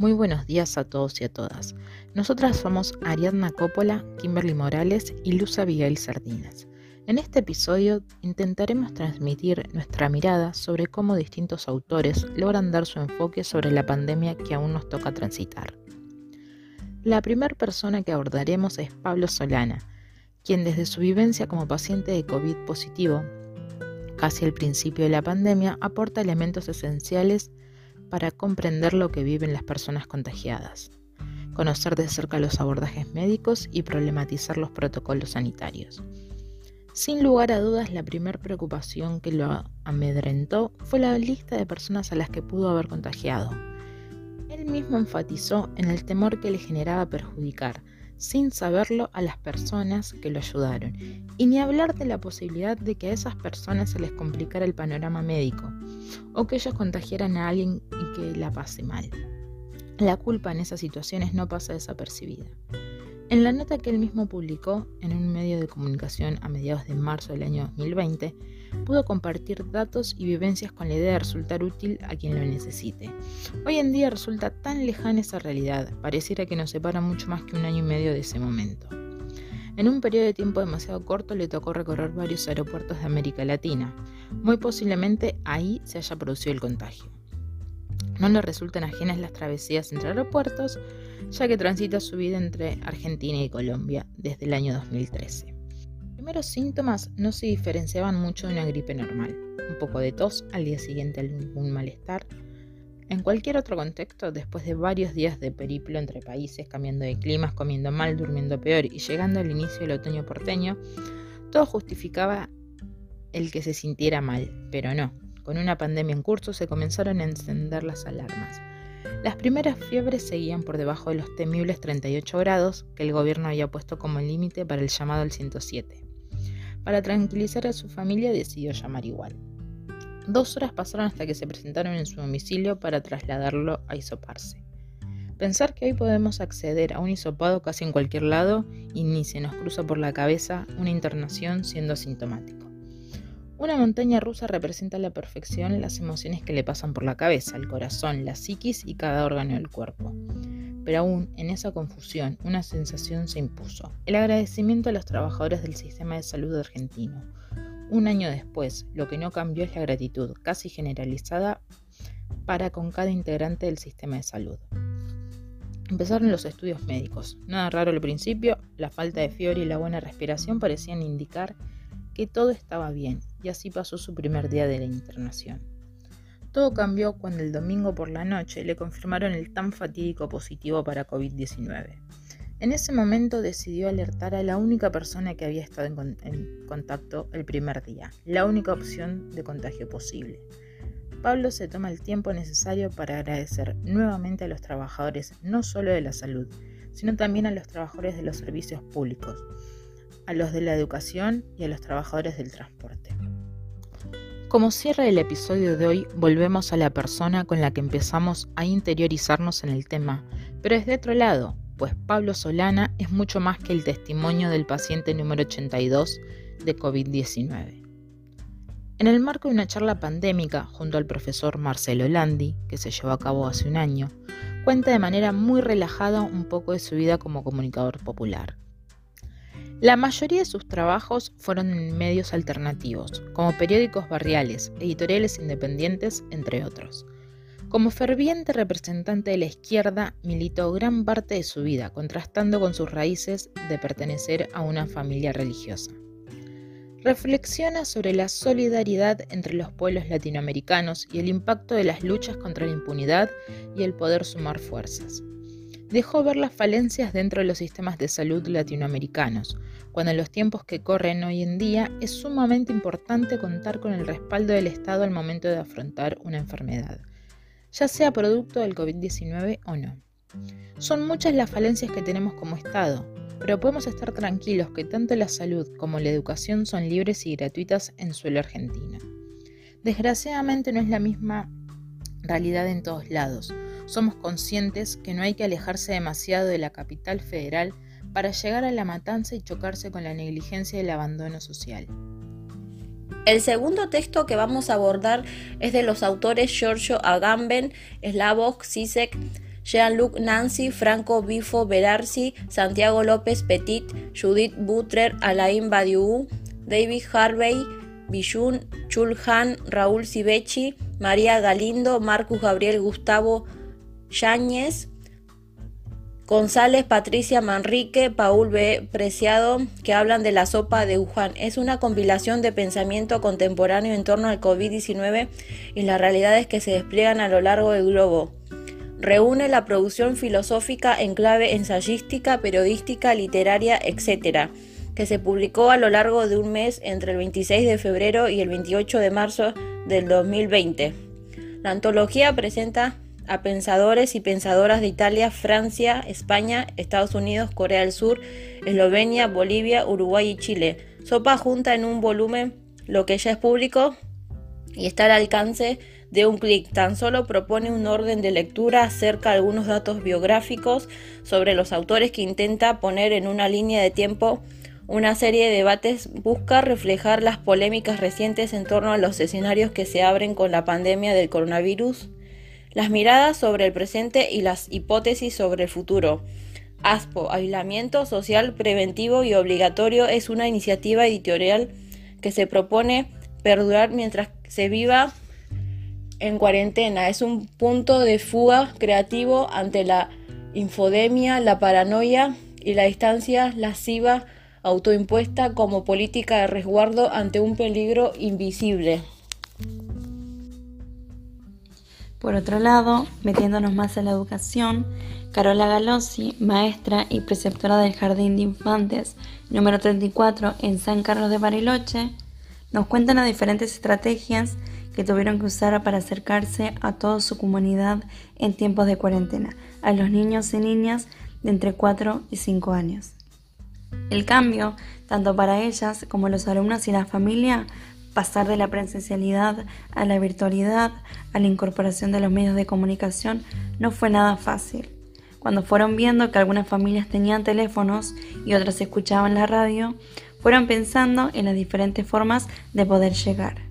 Muy buenos días a todos y a todas. Nosotras somos Ariadna Coppola, Kimberly Morales y Luz Abigail Sardinas. En este episodio intentaremos transmitir nuestra mirada sobre cómo distintos autores logran dar su enfoque sobre la pandemia que aún nos toca transitar. La primera persona que abordaremos es Pablo Solana, quien desde su vivencia como paciente de COVID positivo, casi al principio de la pandemia, aporta elementos esenciales para comprender lo que viven las personas contagiadas, conocer de cerca los abordajes médicos y problematizar los protocolos sanitarios. Sin lugar a dudas, la primera preocupación que lo amedrentó fue la lista de personas a las que pudo haber contagiado. Él mismo enfatizó en el temor que le generaba perjudicar, sin saberlo, a las personas que lo ayudaron, y ni hablar de la posibilidad de que a esas personas se les complicara el panorama médico, o que ellos contagiaran a alguien que la pase mal. La culpa en esas situaciones no pasa desapercibida. En la nota que él mismo publicó en un medio de comunicación a mediados de marzo del año 2020, pudo compartir datos y vivencias con la idea de resultar útil a quien lo necesite. Hoy en día resulta tan lejana esa realidad, pareciera que nos separa mucho más que un año y medio de ese momento. En un periodo de tiempo demasiado corto le tocó recorrer varios aeropuertos de América Latina. Muy posiblemente ahí se haya producido el contagio. No le resultan ajenas las travesías entre aeropuertos, ya que transita su vida entre Argentina y Colombia desde el año 2013. Los primeros síntomas no se diferenciaban mucho de una gripe normal. Un poco de tos, al día siguiente algún malestar, en cualquier otro contexto, después de varios días de periplo entre países, cambiando de climas, comiendo mal, durmiendo peor y llegando al inicio del otoño porteño, todo justificaba el que se sintiera mal, pero no. Con una pandemia en curso se comenzaron a encender las alarmas. Las primeras fiebres seguían por debajo de los temibles 38 grados que el gobierno había puesto como límite para el llamado al 107. Para tranquilizar a su familia decidió llamar igual. Dos horas pasaron hasta que se presentaron en su domicilio para trasladarlo a hisoparse. Pensar que hoy podemos acceder a un hisopado casi en cualquier lado y ni se nos cruza por la cabeza una internación siendo asintomático. Una montaña rusa representa a la perfección las emociones que le pasan por la cabeza, el corazón, la psiquis y cada órgano del cuerpo. Pero aún en esa confusión, una sensación se impuso, el agradecimiento a los trabajadores del sistema de salud argentino, un año después, lo que no cambió es la gratitud, casi generalizada, para con cada integrante del sistema de salud. Empezaron los estudios médicos. Nada raro al principio, la falta de fiebre y la buena respiración parecían indicar que todo estaba bien, y así pasó su primer día de la internación. Todo cambió cuando el domingo por la noche le confirmaron el tan fatídico positivo para COVID-19. En ese momento decidió alertar a la única persona que había estado en, contacto el primer día, la única opción de contagio posible. Pablo se toma el tiempo necesario para agradecer nuevamente a los trabajadores no solo de la salud, sino también a los trabajadores de los servicios públicos, a los de la educación y a los trabajadores del transporte. Como cierre del episodio de hoy, volvemos a la persona con la que empezamos a interiorizarnos en el tema, pero desde otro lado, pues Pablo Solana es mucho más que el testimonio del paciente número 82 de COVID-19. En el marco de una charla pandémica junto al profesor Marcelo Landi, que se llevó a cabo hace un año, cuenta de manera muy relajada un poco de su vida como comunicador popular. La mayoría de sus trabajos fueron en medios alternativos, como periódicos barriales, editoriales independientes, entre otros. Como ferviente representante de la izquierda, militó gran parte de su vida, contrastando con sus raíces de pertenecer a una familia religiosa. Reflexiona sobre la solidaridad entre los pueblos latinoamericanos y el impacto de las luchas contra la impunidad y el poder sumar fuerzas. Dejó ver las falencias dentro de los sistemas de salud latinoamericanos, cuando en los tiempos que corren hoy en día es sumamente importante contar con el respaldo del Estado al momento de afrontar una enfermedad ya sea producto del COVID-19 o no. Son muchas las falencias que tenemos como Estado, pero podemos estar tranquilos que tanto la salud como la educación son libres y gratuitas en suelo argentino. Desgraciadamente no es la misma realidad en todos lados. Somos conscientes que no hay que alejarse demasiado de la capital federal para llegar a la matanza y chocarse con la negligencia y el abandono social. El segundo texto que vamos a abordar es de los autores Giorgio Agamben, Slavoj Zizek, Jean-Luc Nancy, Franco Bifo Berarsi, Santiago López Petit, Judith Butler, Alain Badiou, David Harvey, Bijun, Chulhan, Raúl Sibechi, María Galindo, Marcus Gabriel Gustavo Yáñez, González, Patricia Manrique, Paul B. Preciado, que hablan de la sopa de Wuhan. Es una compilación de pensamiento contemporáneo en torno al COVID-19 y las realidades que se despliegan a lo largo del globo. Reúne la producción filosófica en clave ensayística, periodística, literaria, etc., que se publicó a lo largo de un mes entre el 26 de febrero y el 28 de marzo del 2020. La antología presenta a pensadores y pensadoras de Italia, Francia, España, Estados Unidos, Corea del Sur, Eslovenia, Bolivia, Uruguay y Chile. Sopa junta en un volumen lo que ya es público y está al alcance de un clic. Tan solo propone un orden de lectura acerca de algunos datos biográficos sobre los autores que intenta poner en una línea de tiempo una serie de debates busca reflejar las polémicas recientes en torno a los escenarios que se abren con la pandemia del coronavirus, las miradas sobre el presente y las hipótesis sobre el futuro. ASPO, Aislamiento Social Preventivo y Obligatorio, es una iniciativa editorial que se propone perdurar mientras se viva en cuarentena. Es un punto de fuga creativo ante la infodemia, la paranoia y la distancia lasciva autoimpuesta como política de resguardo ante un peligro invisible. Por otro lado, metiéndonos más en la educación, Carola Galossi, maestra y preceptora del Jardín de Infantes número 34 en San Carlos de Bariloche, nos cuenta las diferentes estrategias que tuvieron que usar para acercarse a toda su comunidad en tiempos de cuarentena, a los niños y niñas de entre 4 y 5 años. El cambio, tanto para ellas como los alumnos y la familia, pasar de la presencialidad a la virtualidad, a la incorporación de los medios de comunicación, no fue nada fácil. Cuando fueron viendo que algunas familias tenían teléfonos y otras escuchaban la radio, fueron pensando en las diferentes formas de poder llegar,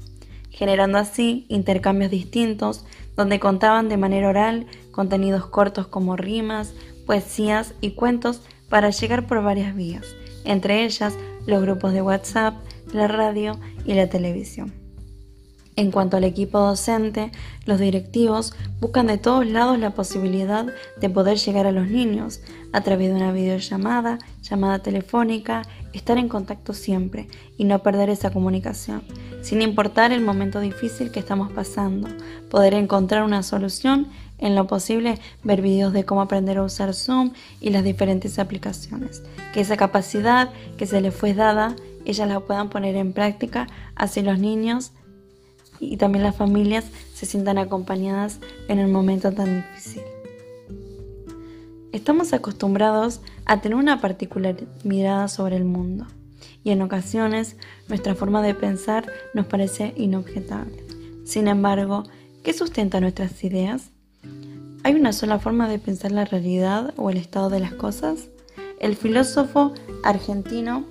generando así intercambios distintos donde contaban de manera oral contenidos cortos como rimas, poesías y cuentos para llegar por varias vías, entre ellas los grupos de WhatsApp, la radio y la televisión. En cuanto al equipo docente, los directivos buscan de todos lados la posibilidad de poder llegar a los niños a través de una videollamada, llamada telefónica, estar en contacto siempre y no perder esa comunicación, sin importar el momento difícil que estamos pasando, poder encontrar una solución en lo posible ver videos de cómo aprender a usar Zoom y las diferentes aplicaciones. Que esa capacidad que se les fue dada, ellas la puedan poner en práctica, así los niños y también las familias se sientan acompañadas en un momento tan difícil. Estamos acostumbrados a tener una particular mirada sobre el mundo y en ocasiones nuestra forma de pensar nos parece inobjetable. Sin embargo, ¿qué sustenta nuestras ideas? ¿Hay una sola forma de pensar la realidad o el estado de las cosas? El filósofo argentino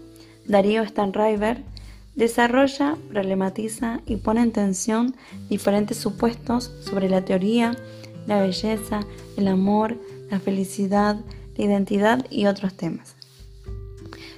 Darío Stanriver desarrolla, problematiza y pone en tensión diferentes supuestos sobre la teoría, la belleza, el amor, la felicidad, la identidad y otros temas.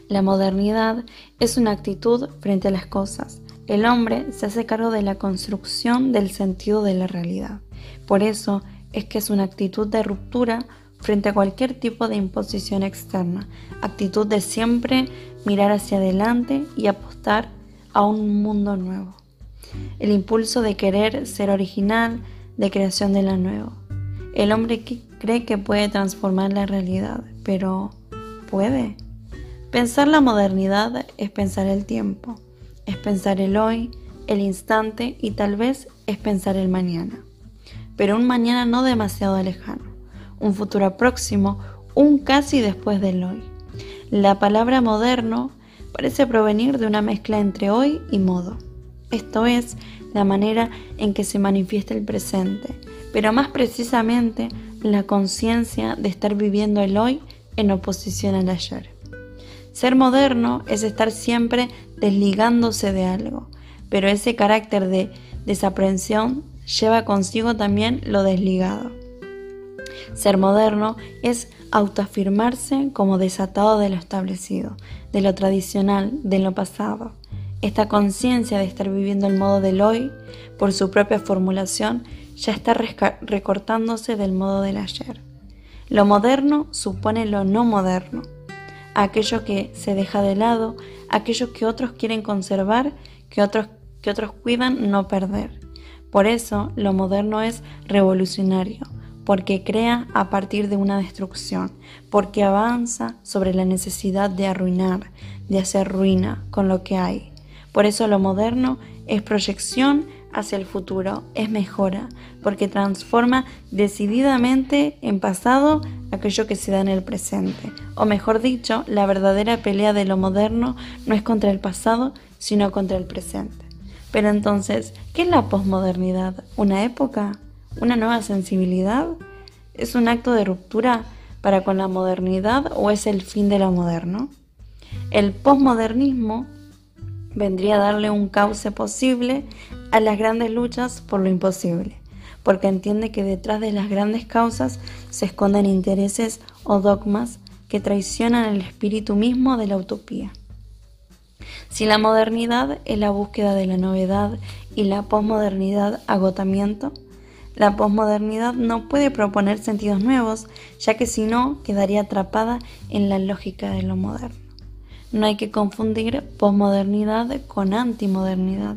La modernidad es una actitud frente a las cosas. El hombre se hace cargo de la construcción del sentido de la realidad. Por eso, es que es una actitud de ruptura frente a cualquier tipo de imposición externa, actitud de siempre mirar hacia adelante y apostar a un mundo nuevo. El impulso de querer ser original, de creación de lo nuevo. El hombre que cree que puede transformar la realidad, pero ¿puede? Pensar la modernidad es pensar el tiempo, es pensar el hoy, el instante y tal vez es pensar el mañana pero un mañana no demasiado lejano, un futuro próximo, un casi después del hoy. La palabra moderno parece provenir de una mezcla entre hoy y modo. Esto es la manera en que se manifiesta el presente, pero más precisamente la conciencia de estar viviendo el hoy en oposición al ayer. Ser moderno es estar siempre desligándose de algo, pero ese carácter de desaprensión lleva consigo también lo desligado. Ser moderno es autoafirmarse como desatado de lo establecido, de lo tradicional, de lo pasado. Esta conciencia de estar viviendo el modo del hoy, por su propia formulación, ya está recortándose del modo del ayer. Lo moderno supone lo no moderno, aquello que se deja de lado, aquello que otros quieren conservar, que otros, que otros cuidan no perder. Por eso lo moderno es revolucionario, porque crea a partir de una destrucción, porque avanza sobre la necesidad de arruinar, de hacer ruina con lo que hay. Por eso lo moderno es proyección hacia el futuro, es mejora, porque transforma decididamente en pasado aquello que se da en el presente. O mejor dicho, la verdadera pelea de lo moderno no es contra el pasado, sino contra el presente. Pero entonces, ¿qué es la posmodernidad? ¿Una época? ¿Una nueva sensibilidad? ¿Es un acto de ruptura para con la modernidad o es el fin de lo moderno? El posmodernismo vendría a darle un cauce posible a las grandes luchas por lo imposible, porque entiende que detrás de las grandes causas se esconden intereses o dogmas que traicionan el espíritu mismo de la utopía. Si la modernidad es la búsqueda de la novedad y la posmodernidad agotamiento, la posmodernidad no puede proponer sentidos nuevos, ya que si no quedaría atrapada en la lógica de lo moderno. No hay que confundir posmodernidad con antimodernidad.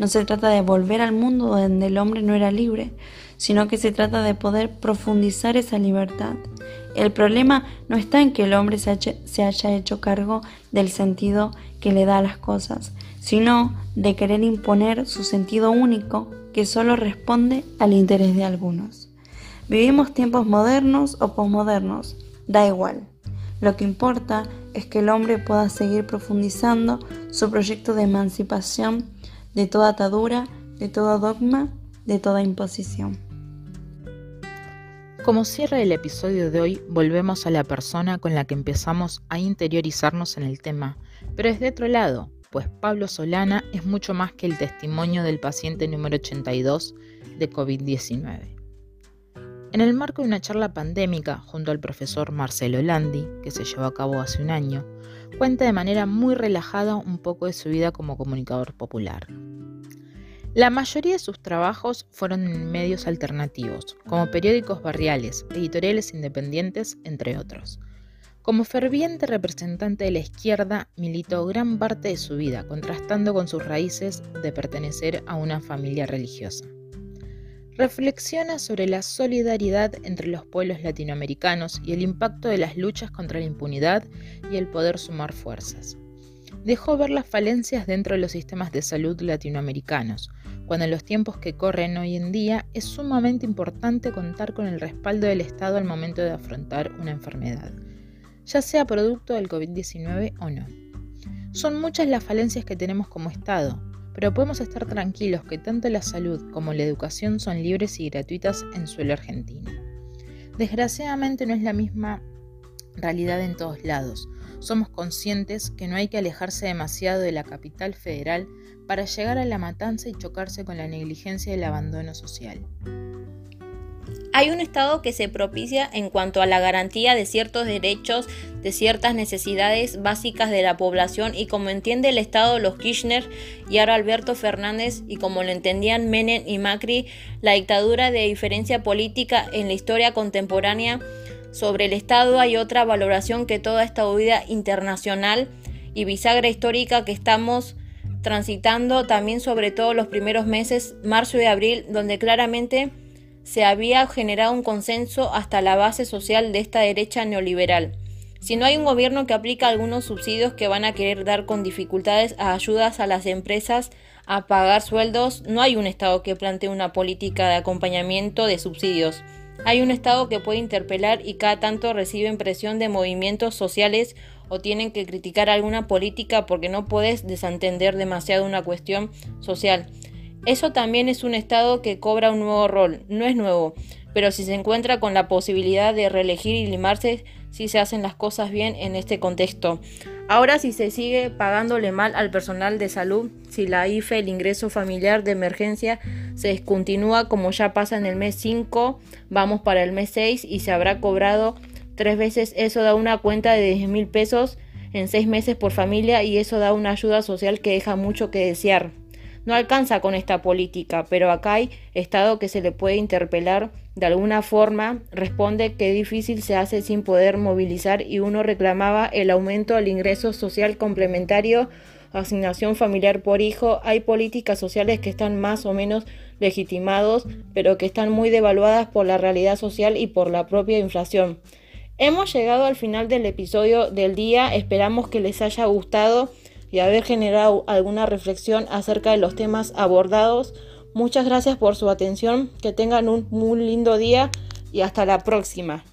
No se trata de volver al mundo donde el hombre no era libre, sino que se trata de poder profundizar esa libertad. El problema no está en que el hombre se haya, hecho cargo del sentido que le da a las cosas, sino de querer imponer su sentido único que solo responde al interés de algunos. Vivimos tiempos modernos o posmodernos, da igual. Lo que importa es que el hombre pueda seguir profundizando su proyecto de emancipación de toda atadura, de todo dogma, de toda imposición. Como cierre del episodio de hoy, volvemos a la persona con la que empezamos a interiorizarnos en el tema, pero desde otro lado, pues Pablo Solana es mucho más que el testimonio del paciente número 82 de COVID-19. En el marco de una charla pandémica junto al profesor Marcelo Landi, que se llevó a cabo hace un año, cuenta de manera muy relajada un poco de su vida como comunicador popular. La mayoría de sus trabajos fueron en medios alternativos, como periódicos barriales, editoriales independientes, entre otros. Como ferviente representante de la izquierda, militó gran parte de su vida, contrastando con sus raíces de pertenecer a una familia religiosa reflexiona sobre la solidaridad entre los pueblos latinoamericanos y el impacto de las luchas contra la impunidad y el poder sumar fuerzas. Dejó ver las falencias dentro de los sistemas de salud latinoamericanos, cuando en los tiempos que corren hoy en día es sumamente importante contar con el respaldo del Estado al momento de afrontar una enfermedad, ya sea producto del COVID-19 o no. Son muchas las falencias que tenemos como Estado, pero podemos estar tranquilos que tanto la salud como la educación son libres y gratuitas en suelo argentino. Desgraciadamente no es la misma realidad en todos lados. Somos conscientes que no hay que alejarse demasiado de la capital federal para llegar a la matanza y chocarse con la negligencia y el abandono social. Hay un Estado que se propicia en cuanto a la garantía de ciertos derechos, de ciertas necesidades básicas de la población y como entiende el Estado los Kirchner y ahora Alberto Fernández y como lo entendían Menem y Macri, la dictadura de diferencia política en la historia contemporánea sobre el Estado hay otra valoración que toda esta huida internacional y bisagra histórica que estamos transitando también sobre todo los primeros meses, marzo y abril, donde claramente se había generado un consenso hasta la base social de esta derecha neoliberal. Si no hay un gobierno que aplica algunos subsidios que van a querer dar con dificultades a ayudas a las empresas a pagar sueldos, no hay un Estado que plantee una política de acompañamiento de subsidios. Hay un Estado que puede interpelar y cada tanto reciben presión de movimientos sociales o tienen que criticar alguna política porque no puedes desentender demasiado una cuestión social. Eso también es un Estado que cobra un nuevo rol, no es nuevo, pero si se encuentra con la posibilidad de reelegir y limarse si se hacen las cosas bien en este contexto. Ahora si se sigue pagándole mal al personal de salud, si la IFE, el ingreso familiar de emergencia, se descontinúa como ya pasa en el mes 5, vamos para el mes 6 y se habrá cobrado tres veces, eso da una cuenta de 10 mil pesos en seis meses por familia y eso da una ayuda social que deja mucho que desear. No alcanza con esta política, pero acá hay Estado que se le puede interpelar de alguna forma, responde que difícil se hace sin poder movilizar y uno reclamaba el aumento al ingreso social complementario, asignación familiar por hijo. Hay políticas sociales que están más o menos legitimados, pero que están muy devaluadas por la realidad social y por la propia inflación. Hemos llegado al final del episodio del día, esperamos que les haya gustado y haber generado alguna reflexión acerca de los temas abordados. Muchas gracias por su atención, que tengan un muy lindo día y hasta la próxima.